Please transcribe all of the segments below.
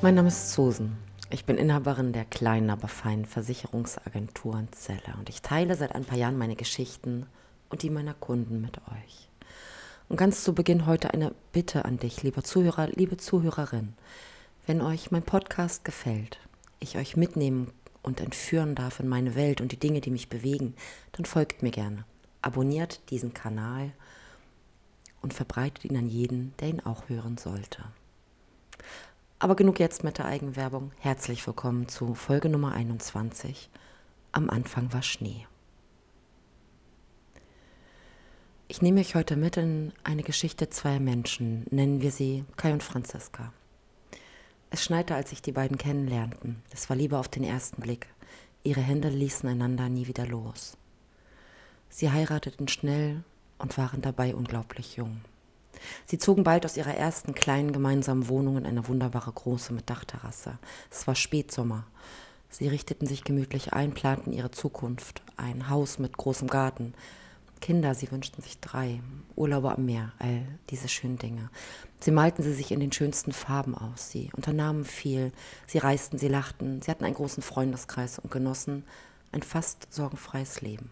Mein Name ist Susan. Ich bin Inhaberin der kleinen, aber feinen Versicherungsagentur Zelle und ich teile seit ein paar Jahren meine Geschichten und die meiner Kunden mit euch. Und ganz zu Beginn heute eine Bitte an dich, lieber Zuhörer, liebe Zuhörerin. Wenn euch mein Podcast gefällt, ich euch mitnehmen und entführen darf in meine Welt und die Dinge, die mich bewegen, dann folgt mir gerne. Abonniert diesen Kanal und verbreitet ihn an jeden, der ihn auch hören sollte. Aber genug jetzt mit der Eigenwerbung. Herzlich willkommen zu Folge Nummer 21. Am Anfang war Schnee. Ich nehme euch heute mit in eine Geschichte zweier Menschen, nennen wir sie Kai und Franziska. Es schneite, als sich die beiden kennenlernten. Es war Liebe auf den ersten Blick. Ihre Hände ließen einander nie wieder los. Sie heirateten schnell und waren dabei unglaublich jung. Sie zogen bald aus ihrer ersten kleinen gemeinsamen Wohnung in eine wunderbare große mit Dachterrasse. Es war Spätsommer. Sie richteten sich gemütlich ein, planten ihre Zukunft, ein Haus mit großem Garten. Kinder, sie wünschten sich drei, Urlaube am Meer, all diese schönen Dinge. Sie malten sie sich in den schönsten Farben aus, sie unternahmen viel, sie reisten, sie lachten, sie hatten einen großen Freundeskreis und genossen ein fast sorgenfreies Leben.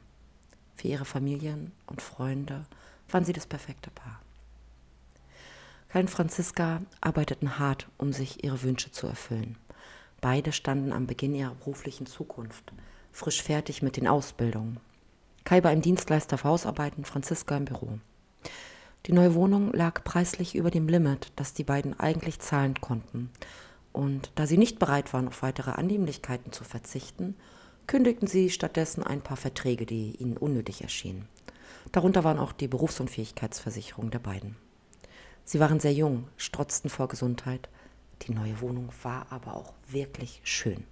Für ihre Familien und Freunde waren sie das perfekte Paar. Kai und Franziska arbeiteten hart, um sich ihre Wünsche zu erfüllen. Beide standen am Beginn ihrer beruflichen Zukunft, frisch fertig mit den Ausbildungen. Kai bei einem Dienstleister für Hausarbeiten, Franziska im Büro. Die neue Wohnung lag preislich über dem Limit, das die beiden eigentlich zahlen konnten. Und da sie nicht bereit waren, auf weitere Annehmlichkeiten zu verzichten, kündigten sie stattdessen ein paar Verträge, die ihnen unnötig erschienen. Darunter waren auch die Berufsunfähigkeitsversicherung der beiden. Sie waren sehr jung, strotzten vor Gesundheit. Die neue Wohnung war aber auch wirklich schön.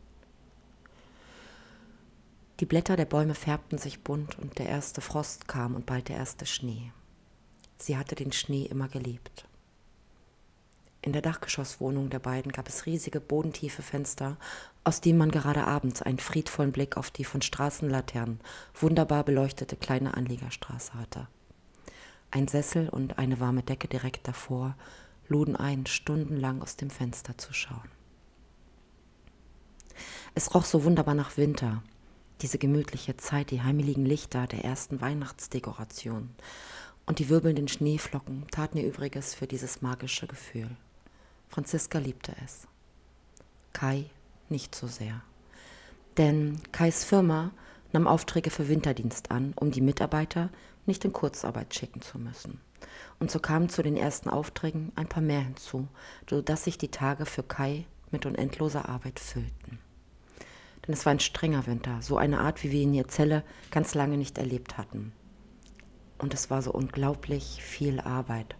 Die Blätter der Bäume färbten sich bunt und der erste Frost kam und bald der erste Schnee. Sie hatte den Schnee immer geliebt. In der Dachgeschosswohnung der beiden gab es riesige bodentiefe Fenster, aus denen man gerade abends einen friedvollen Blick auf die von Straßenlaternen wunderbar beleuchtete kleine Anliegerstraße hatte. Ein Sessel und eine warme Decke direkt davor luden ein, stundenlang aus dem Fenster zu schauen. Es roch so wunderbar nach Winter, diese gemütliche Zeit, die heimeligen Lichter der ersten Weihnachtsdekoration und die wirbelnden Schneeflocken taten ihr Übriges für dieses magische Gefühl. Franziska liebte es. Kai nicht so sehr. Denn Kais Firma nahm Aufträge für Winterdienst an, um die Mitarbeiter nicht in Kurzarbeit schicken zu müssen. Und so kamen zu den ersten Aufträgen ein paar mehr hinzu, sodass sich die Tage für Kai mit unendloser Arbeit füllten. Denn es war ein strenger Winter, so eine Art, wie wir in ihr Zelle ganz lange nicht erlebt hatten. Und es war so unglaublich viel Arbeit,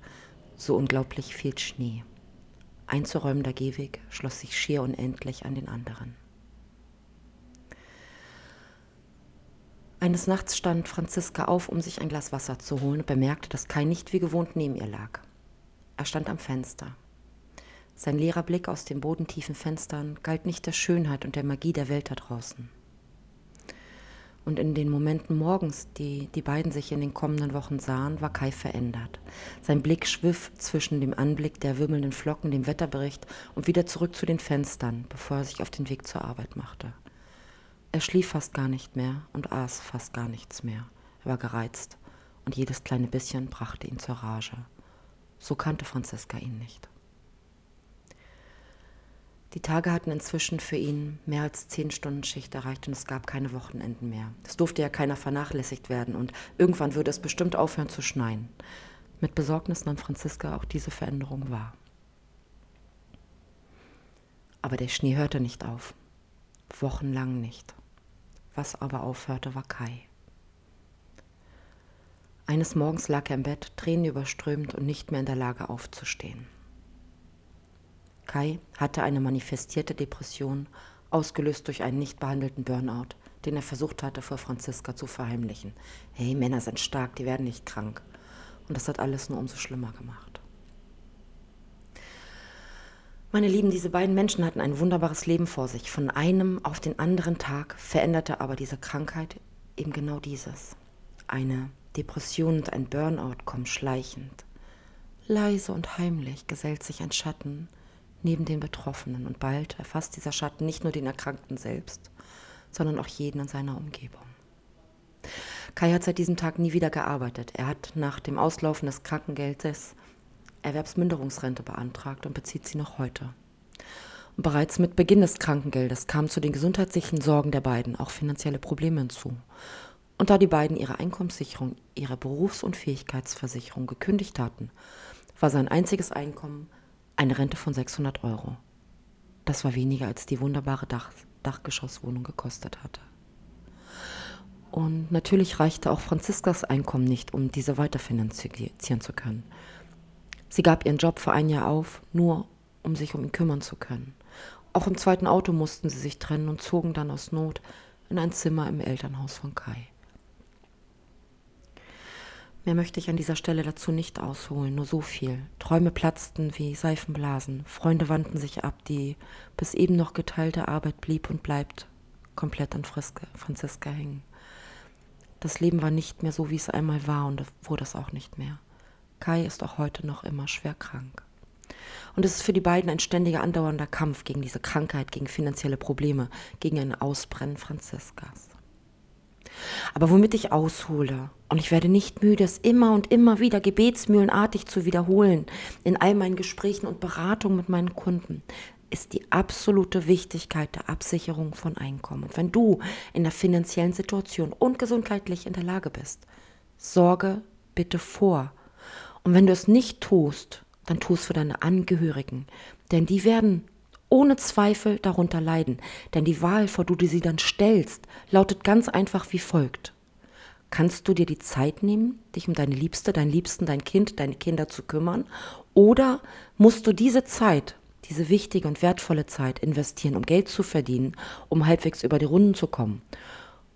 so unglaublich viel Schnee. Ein zuräumender Gehweg schloss sich schier unendlich an den anderen. Eines Nachts stand Franziska auf, um sich ein Glas Wasser zu holen und bemerkte, dass Kai nicht wie gewohnt neben ihr lag. Er stand am Fenster. Sein leerer Blick aus den bodentiefen Fenstern galt nicht der Schönheit und der Magie der Welt da draußen. Und in den Momenten morgens, die die beiden sich in den kommenden Wochen sahen, war Kai verändert. Sein Blick schwiff zwischen dem Anblick der wirbelnden Flocken, dem Wetterbericht und wieder zurück zu den Fenstern, bevor er sich auf den Weg zur Arbeit machte. Er schlief fast gar nicht mehr und aß fast gar nichts mehr. Er war gereizt und jedes kleine bisschen brachte ihn zur Rage. So kannte Franziska ihn nicht. Die Tage hatten inzwischen für ihn mehr als zehn Stunden Schicht erreicht und es gab keine Wochenenden mehr. Es durfte ja keiner vernachlässigt werden und irgendwann würde es bestimmt aufhören zu schneien. Mit Besorgnis nahm Franziska auch diese Veränderung wahr. Aber der Schnee hörte nicht auf. Wochenlang nicht. Was aber aufhörte, war Kai. Eines Morgens lag er im Bett, tränenüberströmt und nicht mehr in der Lage aufzustehen. Kai hatte eine manifestierte Depression, ausgelöst durch einen nicht behandelten Burnout, den er versucht hatte, vor Franziska zu verheimlichen. Hey, Männer sind stark, die werden nicht krank. Und das hat alles nur umso schlimmer gemacht. Meine Lieben, diese beiden Menschen hatten ein wunderbares Leben vor sich. Von einem auf den anderen Tag veränderte aber diese Krankheit eben genau dieses. Eine Depression und ein Burnout kommen schleichend. Leise und heimlich gesellt sich ein Schatten neben den Betroffenen. Und bald erfasst dieser Schatten nicht nur den Erkrankten selbst, sondern auch jeden in seiner Umgebung. Kai hat seit diesem Tag nie wieder gearbeitet. Er hat nach dem Auslaufen des Krankengeldes Erwerbsminderungsrente beantragt und bezieht sie noch heute. Und bereits mit Beginn des Krankengeldes kamen zu den gesundheitlichen Sorgen der beiden auch finanzielle Probleme hinzu. Und da die beiden ihre Einkommenssicherung, ihre Berufs- und Fähigkeitsversicherung gekündigt hatten, war sein einziges Einkommen eine Rente von 600 Euro. Das war weniger als die wunderbare Dach Dachgeschosswohnung gekostet hatte. Und natürlich reichte auch Franziskas Einkommen nicht, um diese weiterfinanzieren zu können. Sie gab ihren Job für ein Jahr auf, nur um sich um ihn kümmern zu können. Auch im zweiten Auto mussten sie sich trennen und zogen dann aus Not in ein Zimmer im Elternhaus von Kai. Mehr möchte ich an dieser Stelle dazu nicht ausholen, nur so viel. Träume platzten wie Seifenblasen, Freunde wandten sich ab, die bis eben noch geteilte Arbeit blieb und bleibt komplett an Friske, Franziska hängen. Das Leben war nicht mehr so, wie es einmal war und wurde es auch nicht mehr. Kai ist auch heute noch immer schwer krank. Und es ist für die beiden ein ständiger andauernder Kampf gegen diese Krankheit, gegen finanzielle Probleme, gegen ein Ausbrennen Franziskas. Aber womit ich aushole, und ich werde nicht müde, es immer und immer wieder gebetsmühlenartig zu wiederholen, in all meinen Gesprächen und Beratungen mit meinen Kunden, ist die absolute Wichtigkeit der Absicherung von Einkommen. Und wenn du in der finanziellen Situation und gesundheitlich in der Lage bist, sorge bitte vor, und wenn du es nicht tust, dann tu es für deine Angehörigen. Denn die werden ohne Zweifel darunter leiden. Denn die Wahl, vor du sie dann stellst, lautet ganz einfach wie folgt. Kannst du dir die Zeit nehmen, dich um deine Liebste, deinen Liebsten, dein Kind, deine Kinder zu kümmern? Oder musst du diese Zeit, diese wichtige und wertvolle Zeit investieren, um Geld zu verdienen, um halbwegs über die Runden zu kommen?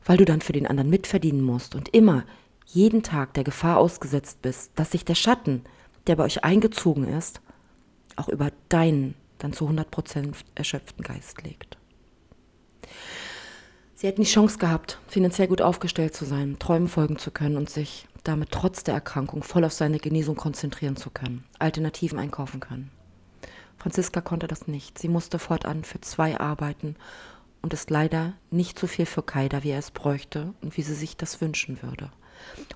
Weil du dann für den anderen mitverdienen musst und immer jeden Tag der Gefahr ausgesetzt bist, dass sich der Schatten, der bei euch eingezogen ist, auch über deinen dann zu 100% erschöpften Geist legt. Sie hätten die Chance gehabt, finanziell gut aufgestellt zu sein, Träumen folgen zu können und sich damit trotz der Erkrankung voll auf seine Genesung konzentrieren zu können, Alternativen einkaufen können. Franziska konnte das nicht. Sie musste fortan für zwei arbeiten und ist leider nicht so viel für Kaida, wie er es bräuchte und wie sie sich das wünschen würde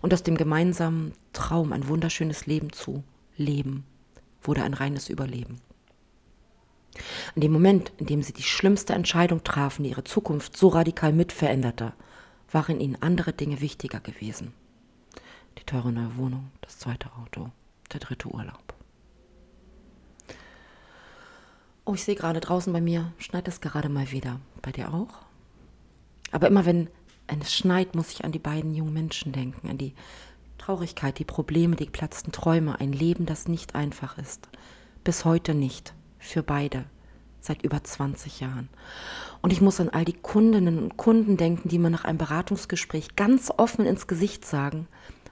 und aus dem gemeinsamen Traum ein wunderschönes Leben zu leben, wurde ein reines Überleben. In dem Moment, in dem sie die schlimmste Entscheidung trafen, die ihre Zukunft so radikal mitveränderte, waren ihnen andere Dinge wichtiger gewesen. Die teure neue Wohnung, das zweite Auto, der dritte Urlaub. Oh, ich sehe gerade draußen bei mir, schneit es gerade mal wieder. Bei dir auch? Aber immer wenn wenn es schneit, muss ich an die beiden jungen Menschen denken, an die Traurigkeit, die Probleme, die geplatzten Träume, ein Leben, das nicht einfach ist. Bis heute nicht. Für beide. Seit über 20 Jahren. Und ich muss an all die Kundinnen und Kunden denken, die mir nach einem Beratungsgespräch ganz offen ins Gesicht sagen,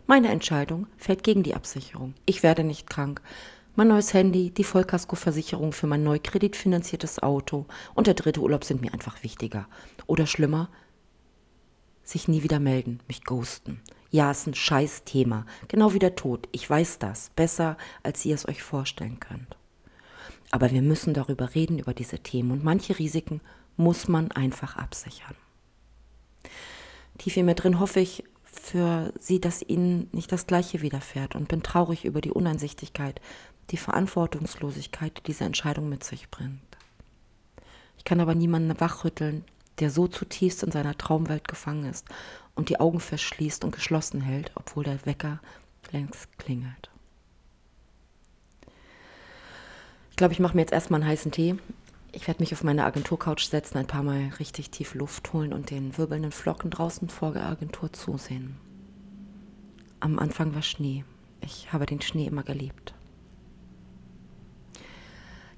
meine Entscheidung fällt gegen die Absicherung. Ich werde nicht krank. Mein neues Handy, die Vollkaskoversicherung für mein neu kreditfinanziertes Auto und der dritte Urlaub sind mir einfach wichtiger. Oder schlimmer, sich nie wieder melden, mich ghosten. Ja, ist ein scheiß Thema. Genau wie der Tod. Ich weiß das. Besser, als ihr es euch vorstellen könnt. Aber wir müssen darüber reden, über diese Themen. Und manche Risiken muss man einfach absichern. Tief in mir drin hoffe ich für Sie, dass Ihnen nicht das Gleiche widerfährt und bin traurig über die Uneinsichtigkeit, die Verantwortungslosigkeit, die diese Entscheidung mit sich bringt. Ich kann aber niemanden wachrütteln, der so zutiefst in seiner Traumwelt gefangen ist und die Augen verschließt und geschlossen hält, obwohl der Wecker längst klingelt. Ich glaube, ich mache mir jetzt erstmal einen heißen Tee. Ich werde mich auf meine Agenturcouch setzen, ein paar Mal richtig tief Luft holen und den wirbelnden Flocken draußen vor der Agentur zusehen. Am Anfang war Schnee. Ich habe den Schnee immer geliebt.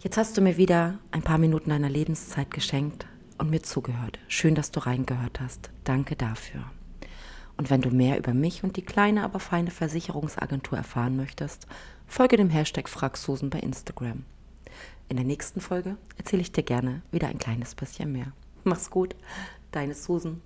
Jetzt hast du mir wieder ein paar Minuten deiner Lebenszeit geschenkt und mir zugehört. Schön, dass du reingehört hast. Danke dafür. Und wenn du mehr über mich und die kleine, aber feine Versicherungsagentur erfahren möchtest, folge dem Hashtag FragSusan bei Instagram. In der nächsten Folge erzähle ich dir gerne wieder ein kleines bisschen mehr. Mach's gut, deine Susan.